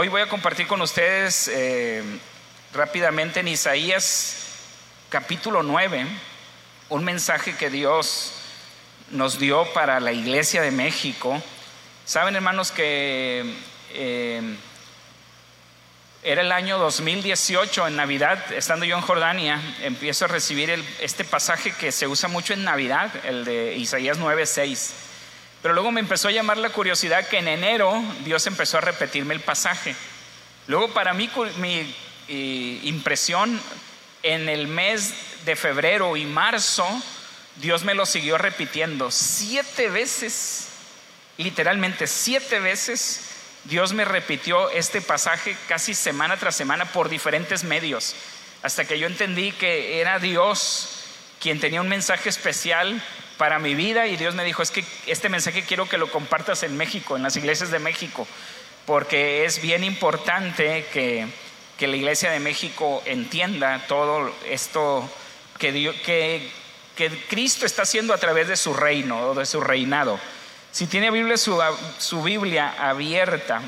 Hoy voy a compartir con ustedes eh, rápidamente en Isaías capítulo 9 un mensaje que Dios nos dio para la iglesia de México. Saben hermanos que eh, era el año 2018 en Navidad, estando yo en Jordania, empiezo a recibir este pasaje que se usa mucho en Navidad, el de Isaías 9:6. Pero luego me empezó a llamar la curiosidad que en enero Dios empezó a repetirme el pasaje. Luego para mí mi impresión en el mes de febrero y marzo, Dios me lo siguió repitiendo siete veces, literalmente siete veces. Dios me repitió este pasaje casi semana tras semana por diferentes medios, hasta que yo entendí que era Dios quien tenía un mensaje especial para mi vida y Dios me dijo, es que este mensaje quiero que lo compartas en México, en las iglesias de México, porque es bien importante que que la Iglesia de México entienda todo esto que, que, que Cristo está haciendo a través de su reino o de su reinado. Si tiene Biblia, su, su Biblia abierta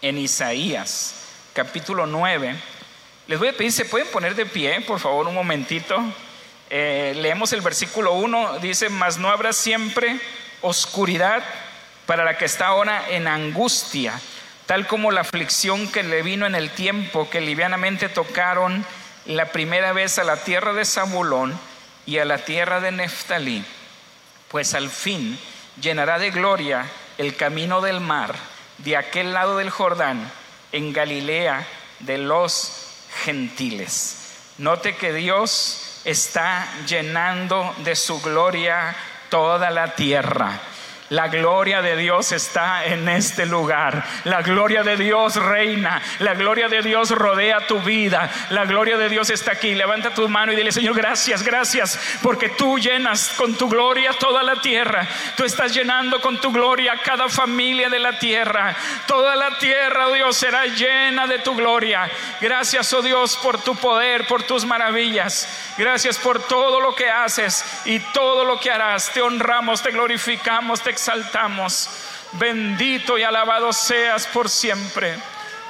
en Isaías, capítulo 9, les voy a pedir, ¿se pueden poner de pie, por favor, un momentito? Eh, leemos el versículo 1, dice, mas no habrá siempre oscuridad para la que está ahora en angustia tal como la aflicción que le vino en el tiempo que livianamente tocaron la primera vez a la tierra de Zabulón y a la tierra de Neftalí, pues al fin llenará de gloria el camino del mar de aquel lado del Jordán, en Galilea de los gentiles. Note que Dios está llenando de su gloria toda la tierra. La gloria de Dios está en este lugar. La gloria de Dios reina. La gloria de Dios rodea tu vida. La gloria de Dios está aquí. Levanta tu mano y dile, Señor, gracias, gracias, porque tú llenas con tu gloria toda la tierra. Tú estás llenando con tu gloria cada familia de la tierra. Toda la tierra, Será llena de tu gloria. Gracias, oh Dios, por tu poder, por tus maravillas. Gracias por todo lo que haces y todo lo que harás. Te honramos, te glorificamos, te exaltamos. Bendito y alabado seas por siempre.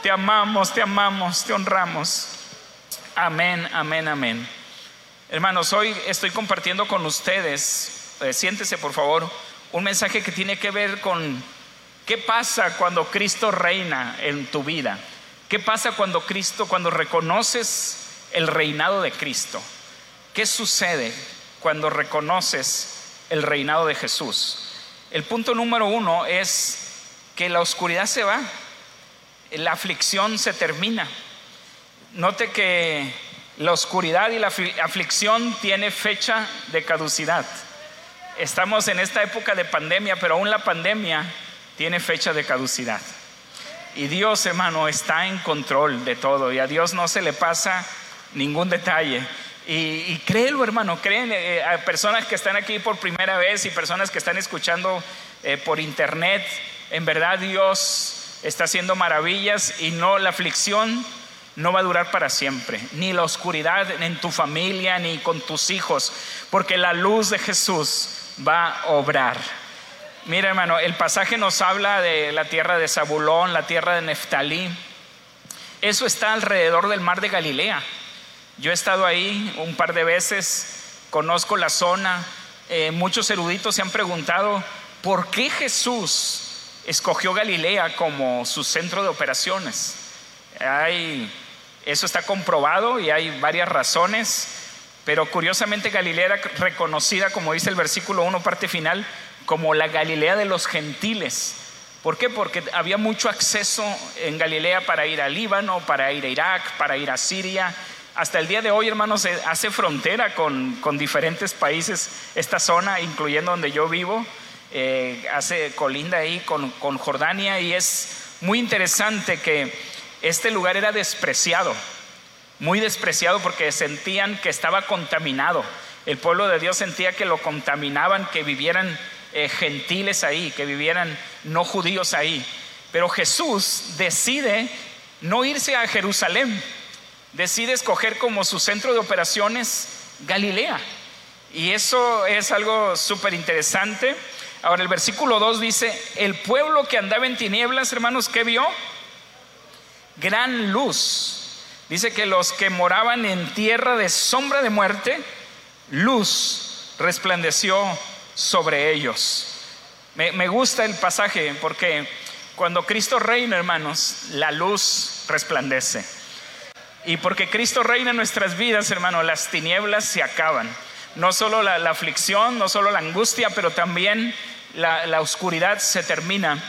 Te amamos, te amamos, te honramos. Amén, amén, amén. Hermanos, hoy estoy compartiendo con ustedes, eh, siéntese por favor, un mensaje que tiene que ver con qué pasa cuando Cristo reina en tu vida. ¿Qué pasa cuando Cristo, cuando reconoces el reinado de Cristo? ¿Qué sucede cuando reconoces el reinado de Jesús? El punto número uno es que la oscuridad se va, la aflicción se termina. Note que la oscuridad y la aflicción tiene fecha de caducidad. Estamos en esta época de pandemia, pero aún la pandemia tiene fecha de caducidad. Y Dios, hermano, está en control de todo y a Dios no se le pasa ningún detalle. Y, créelo, hermano, creen eh, a personas que están aquí por primera vez y personas que están escuchando eh, por internet. En verdad Dios está haciendo maravillas y no la aflicción no va a durar para siempre, ni la oscuridad en tu familia, ni con tus hijos, porque la luz de Jesús va a obrar. Mira, hermano, el pasaje nos habla de la tierra de Zabulón, la tierra de Neftalí. Eso está alrededor del mar de Galilea. Yo he estado ahí un par de veces, conozco la zona. Eh, muchos eruditos se han preguntado por qué Jesús escogió Galilea como su centro de operaciones. Hay, eso está comprobado y hay varias razones, pero curiosamente Galilea era reconocida, como dice el versículo 1, parte final, como la Galilea de los gentiles. ¿Por qué? Porque había mucho acceso en Galilea para ir al Líbano, para ir a Irak, para ir a Siria hasta el día de hoy, hermanos, hace frontera con, diferentes países esta zona, incluyendo donde yo vivo. Eh, hace colinda ahí con, Jordania y es muy interesante que este lugar era despreciado, muy despreciado porque sentían que estaba contaminado. El pueblo de Dios sentía que lo contaminaban, que vivieran eh, gentiles ahí, que vivieran no judíos ahí. Pero Jesús decide no irse a Jerusalén, decide escoger como su centro de operaciones Galilea. Y eso es algo súper interesante. Ahora el versículo 2 dice, el pueblo que andaba en tinieblas, hermanos, ¿qué vio? Gran luz. Dice que los que moraban en tierra de sombra de muerte, luz resplandeció sobre ellos. Me, gusta el pasaje porque cuando Cristo reina, hermanos, la luz resplandece. Y porque Cristo reina en nuestras vidas, hermanos, las tinieblas se acaban. No solo la, aflicción, no solo la angustia, pero también la, oscuridad se termina.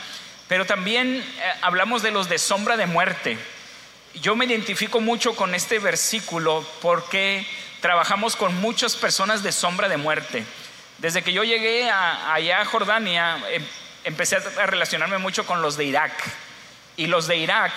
Pero también eh, hablamos de los de sombra de muerte. Yo me identifico mucho con este versículo porque trabajamos con muchas personas de sombra de muerte. Desde que yo llegué allá a Jordania, em, empecé a relacionarme mucho con los de Irak. Y los de Irak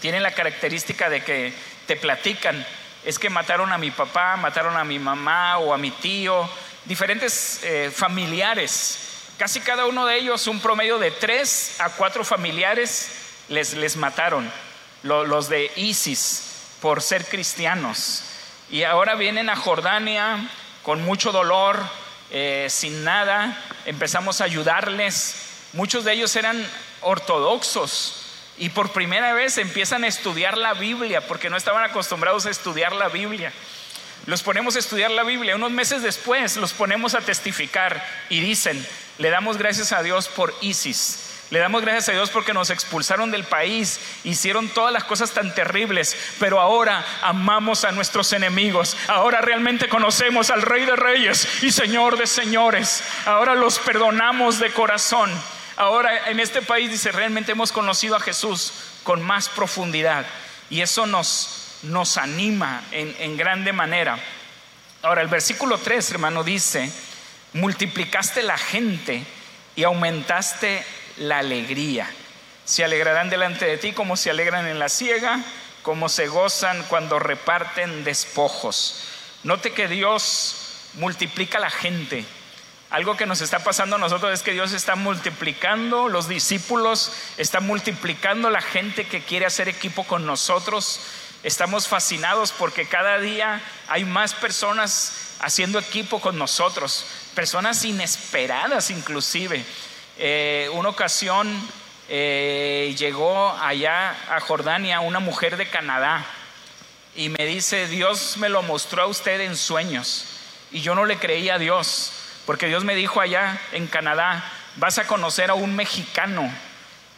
tienen la característica de que te platican, es que mataron a mi papá, mataron a mi mamá o a mi tío, diferentes eh, familiares. Casi cada uno de ellos, un promedio de tres a cuatro familiares, les, les mataron, los de ISIS, por ser cristianos. Y ahora vienen a Jordania con mucho dolor, eh, sin nada, empezamos a ayudarles. Muchos de ellos eran ortodoxos, y por primera vez empiezan a estudiar la Biblia porque no estaban acostumbrados a estudiar la Biblia. Los ponemos a estudiar la Biblia. Unos meses después los ponemos a testificar y dicen, le damos gracias a Dios por ISIS. Le damos gracias a Dios porque nos expulsaron del país, hicieron todas las cosas tan terribles, pero ahora amamos a nuestros enemigos. Ahora realmente conocemos al Rey de Reyes y Señor de Señores. Ahora los perdonamos de corazón. Ahora en este país dice, realmente hemos conocido a Jesús con más profundidad y eso nos, nos anima en, en grande manera. Ahora el versículo 3, hermano, dice, multiplicaste la gente y aumentaste la alegría. Se alegrarán delante de ti como se alegran en la siega, como se gozan cuando reparten despojos. Note que Dios multiplica la gente. Algo que nos está pasando a nosotros es que Dios está multiplicando, los discípulos está multiplicando la gente que quiere hacer equipo con nosotros. Estamos fascinados porque cada día hay más personas haciendo equipo con nosotros, personas inesperadas inclusive. Eh, una ocasión eh, llegó allá a Jordania una mujer de Canadá y me dice, Dios me lo mostró a usted en sueños y yo no le creía a Dios. Porque Dios me dijo allá en Canadá, vas a conocer a un mexicano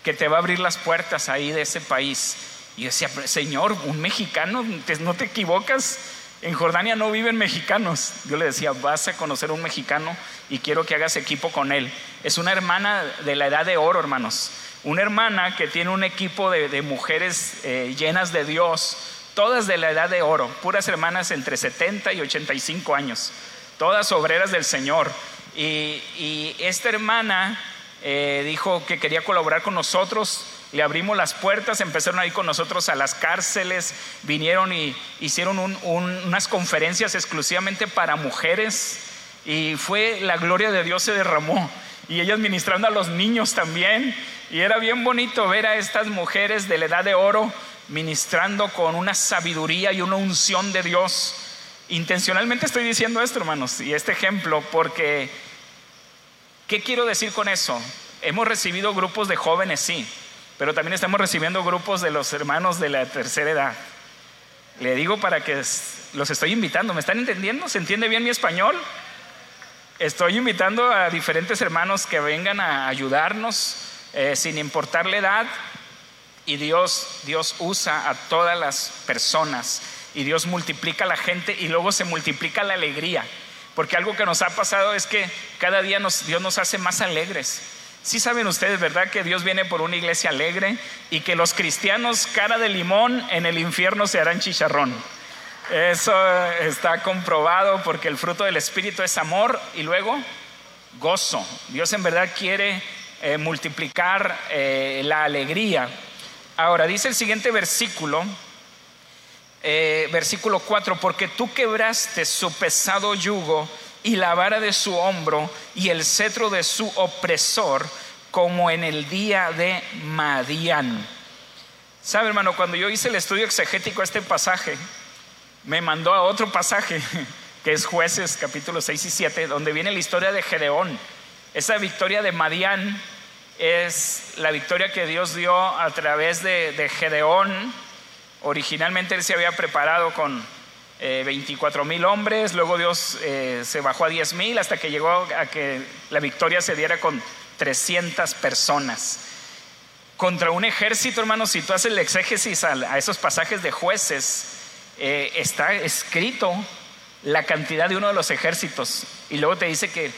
que te va a abrir las puertas ahí de ese país. Y yo decía, Señor, un mexicano, no te equivocas. En Jordania no viven mexicanos. Yo le decía, vas a conocer un mexicano y quiero que hagas equipo con él. Es una hermana de la edad de oro, hermanos. Una hermana que tiene un equipo de, mujeres eh, llenas de Dios, todas de la edad de oro, puras hermanas entre 70 y 85 años todas obreras del Señor. Y, esta hermana eh, dijo que quería colaborar con nosotros, le abrimos las puertas, empezaron a ir con nosotros a las cárceles, vinieron y hicieron unas conferencias exclusivamente para mujeres y fue la gloria de Dios se derramó. Y ellas ministrando a los niños también. Y era bien bonito ver a estas mujeres de la edad de oro ministrando con una sabiduría y una unción de Dios. Intencionalmente estoy diciendo esto, hermanos, y este ejemplo, porque ¿qué quiero decir con eso? Hemos recibido grupos de jóvenes, sí, pero también estamos recibiendo grupos de los hermanos de la tercera edad. Le digo para que los estoy invitando, ¿me están entendiendo? ¿Se entiende bien mi español? Estoy invitando a diferentes hermanos que vengan a ayudarnos eh, sin importar la edad y Dios, Dios usa a todas las personas y Dios multiplica la gente y luego se multiplica la alegría. Porque algo que nos ha pasado es que cada día Dios nos hace más alegres. Sí saben ustedes, ¿verdad? Que Dios viene por una iglesia alegre y que los cristianos cara de limón en el infierno se harán chicharrón. Eso está comprobado porque el fruto del Espíritu es amor y luego gozo. Dios en verdad quiere eh, multiplicar eh, la alegría. Ahora, dice el siguiente versículo, eh, versículo 4, porque tú quebraste su pesado yugo y la vara de su hombro y el cetro de su opresor, como en el día de Madián. ¿Sabe, hermano? Cuando yo hice el estudio exegético a este pasaje, me mandó a otro pasaje, que es Jueces capítulo 6 y 7, donde viene la historia de Gedeón. Esa victoria de Madián es la victoria que Dios dio a través de, Gedeón. Originalmente él se había preparado con 24 eh, mil hombres, luego Dios eh, se bajó a 10 mil hasta que llegó a que la victoria se diera con 300 personas. Contra un ejército, hermanos, si tú haces el exégesis a, esos pasajes de jueces, eh, está escrito la cantidad de uno de los ejércitos. Y luego te dice que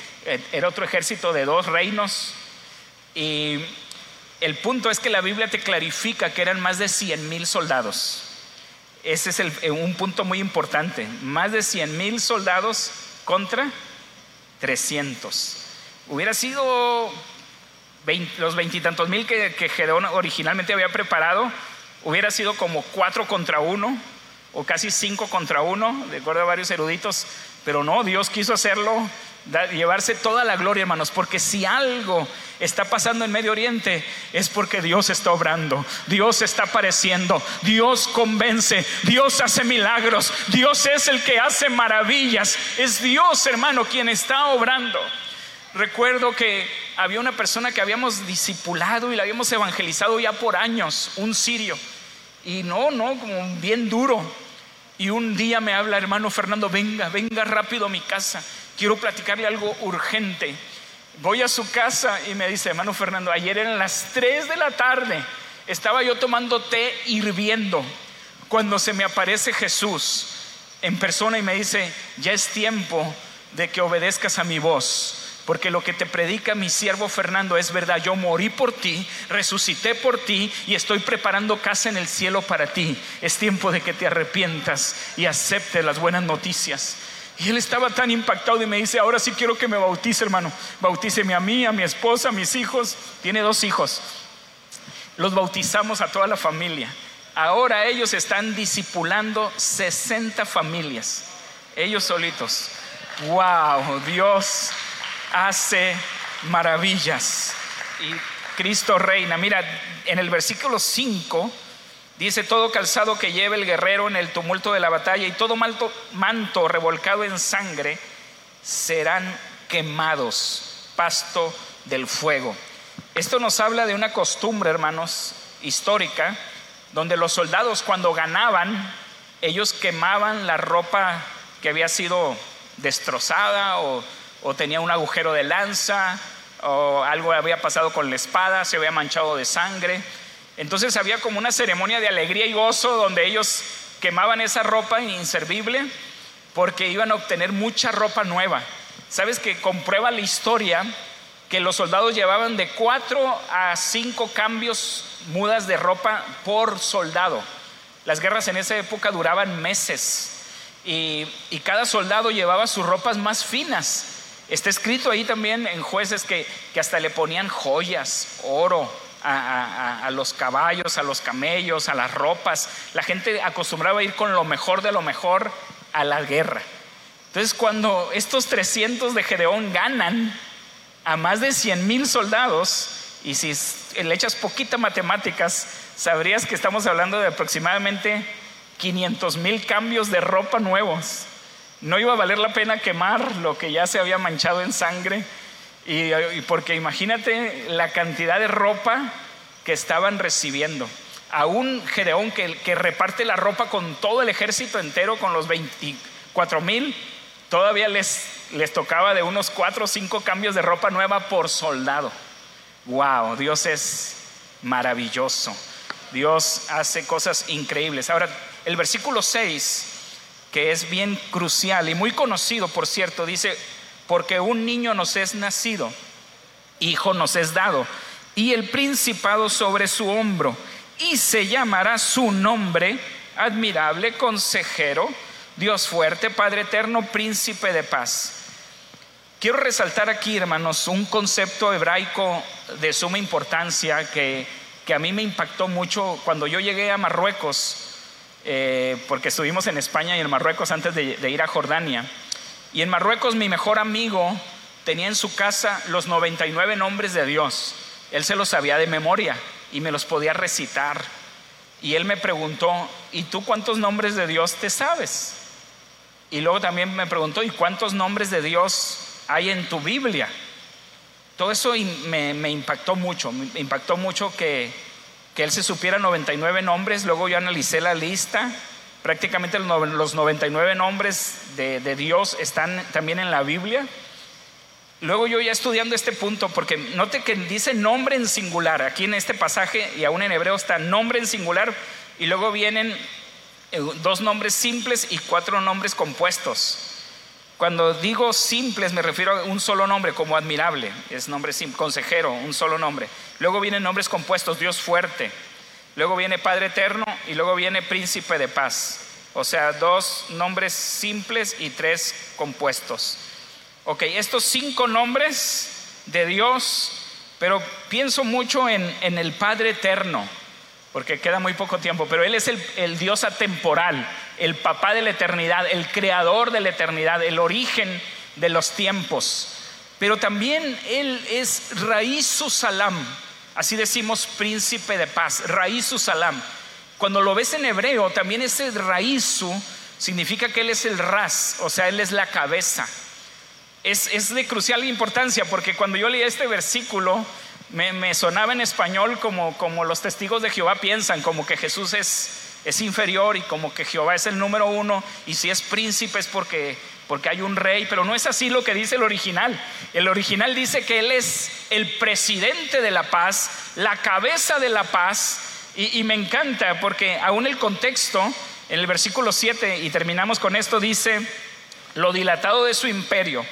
era otro ejército de dos reinos, y el punto es que la Biblia te clarifica que eran más de 100 mil soldados. Ese es eh, un punto muy importante. Más de 100 mil soldados contra 300. Hubiera sido los veintitantos mil que, que Gedeón originalmente había preparado, hubiera sido como cuatro contra uno o casi cinco contra uno, de acuerdo a varios eruditos, pero no, Dios quiso hacerlo llevarse toda la gloria, hermanos, porque si algo está pasando en Medio Oriente es porque Dios está obrando, Dios está apareciendo, Dios convence, Dios hace milagros, Dios es el que hace maravillas, es Dios, hermano, quien está obrando. Recuerdo que había una persona que habíamos discipulado y la habíamos evangelizado ya por años, un sirio, y no, no, como bien duro. Y un día me habla, hermano Fernando, venga, venga rápido a mi casa quiero platicarle algo urgente. Voy a su casa y me dice, hermano Fernando, ayer eran las 3 de la tarde, estaba yo tomando té hirviendo cuando se me aparece Jesús en persona y me dice, ya es tiempo de que obedezcas a mi voz. Porque lo que te predica mi siervo Fernando es verdad. Yo morí por ti, resucité por ti y estoy preparando casa en el cielo para ti. Es tiempo de que te arrepientas y aceptes las buenas noticias. Y él estaba tan impactado y me dice, ahora sí quiero que me bautice, hermano. Bautíceme a mí, a mi esposa, a mis hijos. Tiene dos hijos. Los bautizamos a toda la familia. Ahora ellos están discipulando 60 familias. Ellos solitos. Wow, Dios hace maravillas. Y Cristo reina. Mira, en el versículo 5 Dice, todo calzado que lleve el guerrero en el tumulto de la batalla y todo manto, revolcado en sangre serán quemados, pasto del fuego. Esto nos habla de una costumbre, hermanos, histórica, donde los soldados cuando ganaban, ellos quemaban la ropa que había sido destrozada o, o tenía un agujero de lanza o algo había pasado con la espada, se había manchado de sangre entonces había como una ceremonia de alegría y gozo donde ellos quemaban esa ropa inservible porque iban a obtener mucha ropa nueva. Sabes que comprueba la historia que los soldados llevaban de cuatro a cinco cambios mudas de ropa por soldado. Las guerras en esa época duraban meses y, cada soldado llevaba sus ropas más finas. Está escrito ahí también en jueces que hasta le ponían joyas, oro, a, los caballos, a los camellos, a las ropas. La gente acostumbraba ir con lo mejor de lo mejor a la guerra. Entonces cuando estos 300 de Gedeón ganan a más de 100 mil soldados, y si le echas poquita matemáticas, sabrías que estamos hablando de aproximadamente 500 mil cambios de ropa nuevos. No iba a valer la pena quemar lo que ya se había manchado en sangre y, porque imagínate la cantidad de ropa que estaban recibiendo. A un Gedeón que, reparte la ropa con todo el ejército entero, con los 24 mil, todavía les, les tocaba de unos 4 o 5 cambios de ropa nueva por soldado. Wow, Dios es maravilloso. Dios hace cosas increíbles. Ahora, el versículo 6, que es bien crucial y muy conocido, por cierto, dice, porque un niño nos es nacido, hijo nos es dado, y el principado sobre su hombro, y se llamará su nombre admirable, consejero, Dios fuerte, Padre eterno, príncipe de paz. quiero resaltar aquí, hermanos, un concepto hebraico de suma importancia que, que a mí me impactó mucho cuando yo llegué a Marruecos, eh, porque estuvimos en España y en Marruecos antes de, de ir a Jordania. Y en Marruecos mi mejor amigo tenía en su casa los 99 nombres de Dios. Él se los sabía de memoria y me los podía recitar. Y él me preguntó, ¿y tú cuántos nombres de Dios te sabes? Y luego también me preguntó, ¿y cuántos nombres de Dios hay en tu Biblia? Todo eso me, impactó mucho, me impactó mucho que, que, él se supiera 99 nombres, luego yo analicé la lista, prácticamente los 99 nombres de, Dios están también en la Biblia. Luego yo ya estudiando este punto, porque note que dice nombre en singular, aquí en este pasaje y aún en hebreo está nombre en singular y luego vienen eh, dos nombres simples y cuatro nombres compuestos. Cuando digo simples me refiero a un solo nombre como admirable, es nombre simple, consejero, un solo nombre. Luego vienen nombres compuestos, Dios fuerte. Luego viene Padre eterno y luego viene príncipe de paz. O sea, dos nombres simples y tres compuestos. Ok, estos cinco nombres de Dios, pero pienso mucho en, el Padre eterno porque queda muy poco tiempo, pero Él es el, Dios atemporal, el papá de la eternidad, el creador de la eternidad, el origen de los tiempos. Pero también Él es Raízu Salam, así decimos príncipe de paz, Raízu Salam. Cuando lo ves en hebreo, también ese Raízu significa que Él es el ras, o sea, Él es la cabeza. Es, de crucial importancia porque cuando yo leí este versículo, me, sonaba en español como, como los testigos de Jehová piensan, como que Jesús es, es inferior y como que Jehová es el número uno y si es príncipe es porque, porque hay un rey, pero no es así lo que dice el original. El original dice que Él es el presidente de la paz, la cabeza de la paz y, me encanta porque aún el contexto, en el versículo 7 y terminamos con esto, dice, lo dilatado de su imperio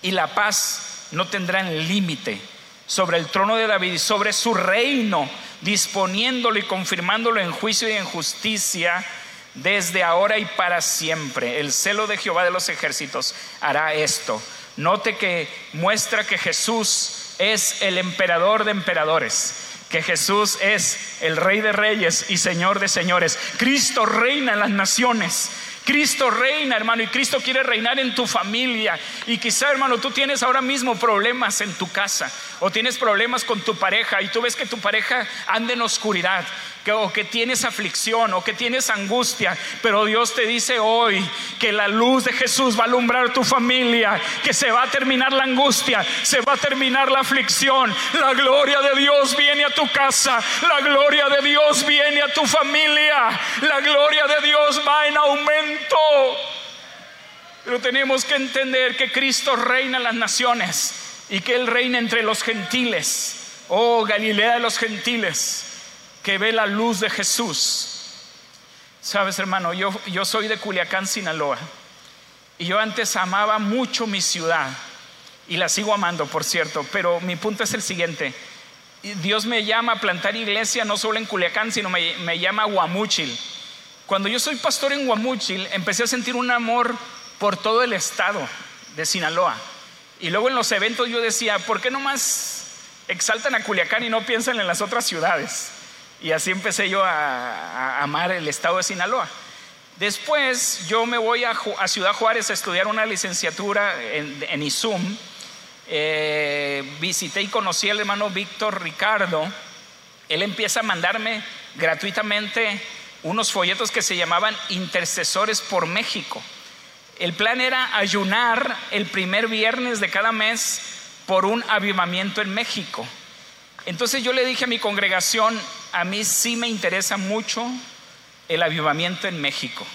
y la paz no tendrán límite sobre el trono de David y sobre su reino, disponiéndolo y confirmándolo en juicio y en justicia desde ahora y para siempre. El celo de Jehová de los ejércitos hará esto. Note que muestra que Jesús es el emperador de emperadores, que Jesús es el rey de reyes y señor de señores. Cristo reina en las naciones. Cristo reina, hermano, y Cristo quiere reinar en tu familia. Y quizá, hermano, tú tienes ahora mismo problemas en tu casa o tienes problemas con tu pareja y tú ves que tu pareja anda en oscuridad o que tienes aflicción o que tienes angustia, pero Dios te dice hoy que la luz de Jesús va a alumbrar tu familia, que se va a terminar la angustia, se va a terminar la aflicción, la gloria de Dios viene a tu casa, la gloria de Dios viene a tu familia, la gloria de Dios va en aumento. Pero tenemos que entender que Cristo reina en las naciones y que Él reina entre los gentiles. Oh, Galilea de los gentiles que ve la luz de Jesús. Sabes, hermano, yo, yo soy de Culiacán, Sinaloa. Y yo antes amaba mucho mi ciudad. Y la sigo amando, por cierto. Pero mi punto es el siguiente. Dios me llama a plantar iglesia no solo en Culiacán, sino me, me llama Guamúchil. Cuando yo soy pastor en Guamúchil, empecé a sentir un amor por todo el estado de Sinaloa. Y luego en los eventos yo decía, ¿por qué no más exaltan a Culiacán y no piensan en las otras ciudades? Y así empecé yo a, amar el estado de Sinaloa. Después yo me voy a, Ciudad Juárez a estudiar una licenciatura en, en ISUM. Eh, visité y conocí al hermano Víctor Ricardo. Él empieza a mandarme gratuitamente unos folletos que se llamaban Intercesores por México. El plan era ayunar el primer viernes de cada mes por un avivamiento en México. Entonces yo le dije a mi congregación, a mí sí me interesa mucho el avivamiento en México.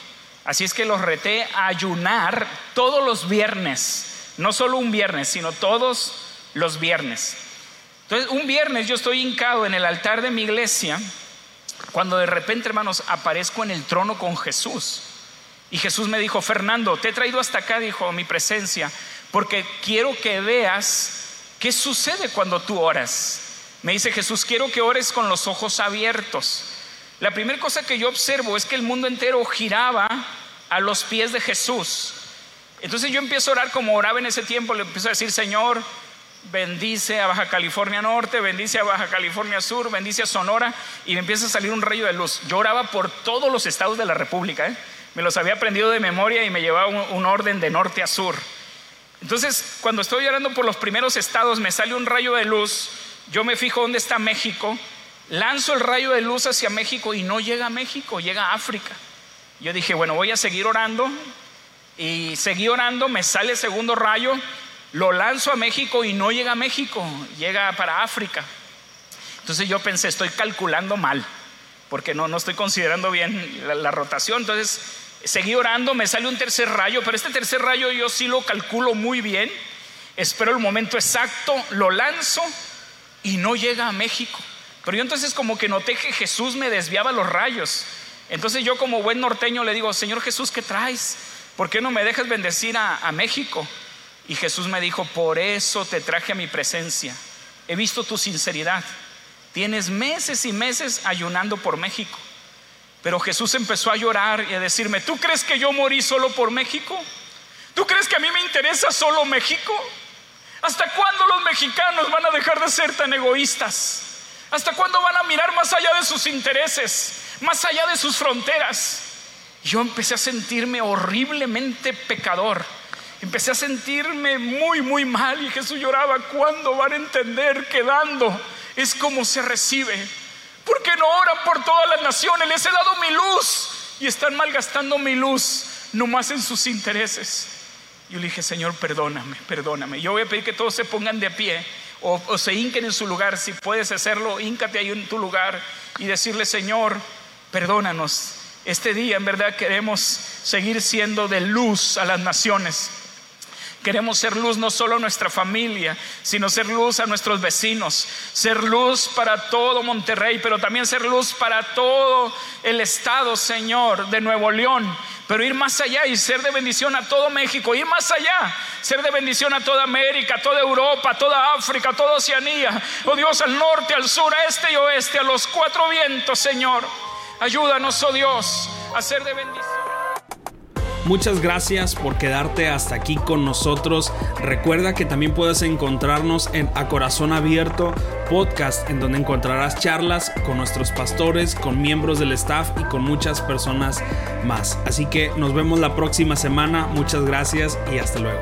Así es que los reté a ayunar todos los viernes, no solo un viernes, sino todos los viernes. Entonces, un viernes yo estoy hincado en el altar de mi iglesia, cuando de repente, hermanos, aparezco en el trono con Jesús. Y Jesús me dijo, Fernando, te he traído hasta acá, dijo, mi presencia, porque quiero que veas qué sucede cuando tú oras. Me dice Jesús, quiero que ores con los ojos abiertos. La primera cosa que yo observo es que el mundo entero giraba a los pies de Jesús. Entonces yo empiezo a orar como oraba en ese tiempo, le empiezo a decir, Señor, bendice a Baja California Norte, bendice a Baja California Sur, bendice a Sonora, y me empieza a salir un rayo de luz. Yo oraba por todos los estados de la República, ¿eh? me los había aprendido de memoria y me llevaba un, orden de norte a sur. Entonces, cuando estoy orando por los primeros estados, me sale un rayo de luz, yo me fijo dónde está México, lanzo el rayo de luz hacia México y no llega a México, llega a África. Yo dije, bueno, voy a seguir orando y seguí orando, me sale el segundo rayo, lo lanzo a México y no llega a México, llega para África. Entonces yo pensé, estoy calculando mal, porque no, no estoy considerando bien la, la rotación. Entonces seguí orando, me sale un tercer rayo, pero este tercer rayo yo sí lo calculo muy bien. Espero el momento exacto, lo lanzo y no llega a México. Pero yo entonces como que noté que Jesús me desviaba los rayos. Entonces yo como buen norteño le digo, Señor Jesús, ¿qué traes? ¿Por qué no me dejas bendecir a, a México? Y Jesús me dijo, por eso te traje a mi presencia. He visto tu sinceridad. Tienes meses y meses ayunando por México. Pero Jesús empezó a llorar y a decirme, ¿tú crees que yo morí solo por México? ¿Tú crees que a mí me interesa solo México? ¿Hasta cuándo los mexicanos van a dejar de ser tan egoístas? ¿Hasta cuándo van a mirar más allá de sus intereses, más allá de sus fronteras? Yo empecé a sentirme horriblemente pecador. Empecé a sentirme muy, muy mal y Jesús lloraba. ¿Cuándo van a entender que dando es como se recibe? ¿Por qué no oran por todas las naciones? Les he dado mi luz y están malgastando mi luz nomás en sus intereses. Yo le dije, Señor, perdóname, perdóname. Yo voy a pedir que todos se pongan de pie o, se hinquen en su lugar. Si puedes hacerlo, híncate ahí en tu lugar y decirle, Señor, perdónanos. Este día en verdad queremos seguir siendo de luz a las naciones. Queremos ser luz no solo a nuestra familia, sino ser luz a nuestros vecinos, ser luz para todo Monterrey, pero también ser luz para todo el estado, Señor, de Nuevo León pero ir más allá y ser de bendición a todo México, ir más allá, ser de bendición a toda América, toda Europa, a toda África, a toda Oceanía, oh Dios, al norte, al sur, a este y oeste, a los cuatro vientos, Señor. Ayúdanos, oh Dios, a ser de bendición. Muchas gracias por quedarte hasta aquí con nosotros. Recuerda que también puedes encontrarnos en A Corazón Abierto podcast, en donde encontrarás charlas con nuestros pastores, con miembros del staff y con muchas personas más. Así que nos vemos la próxima semana. Muchas gracias y hasta luego.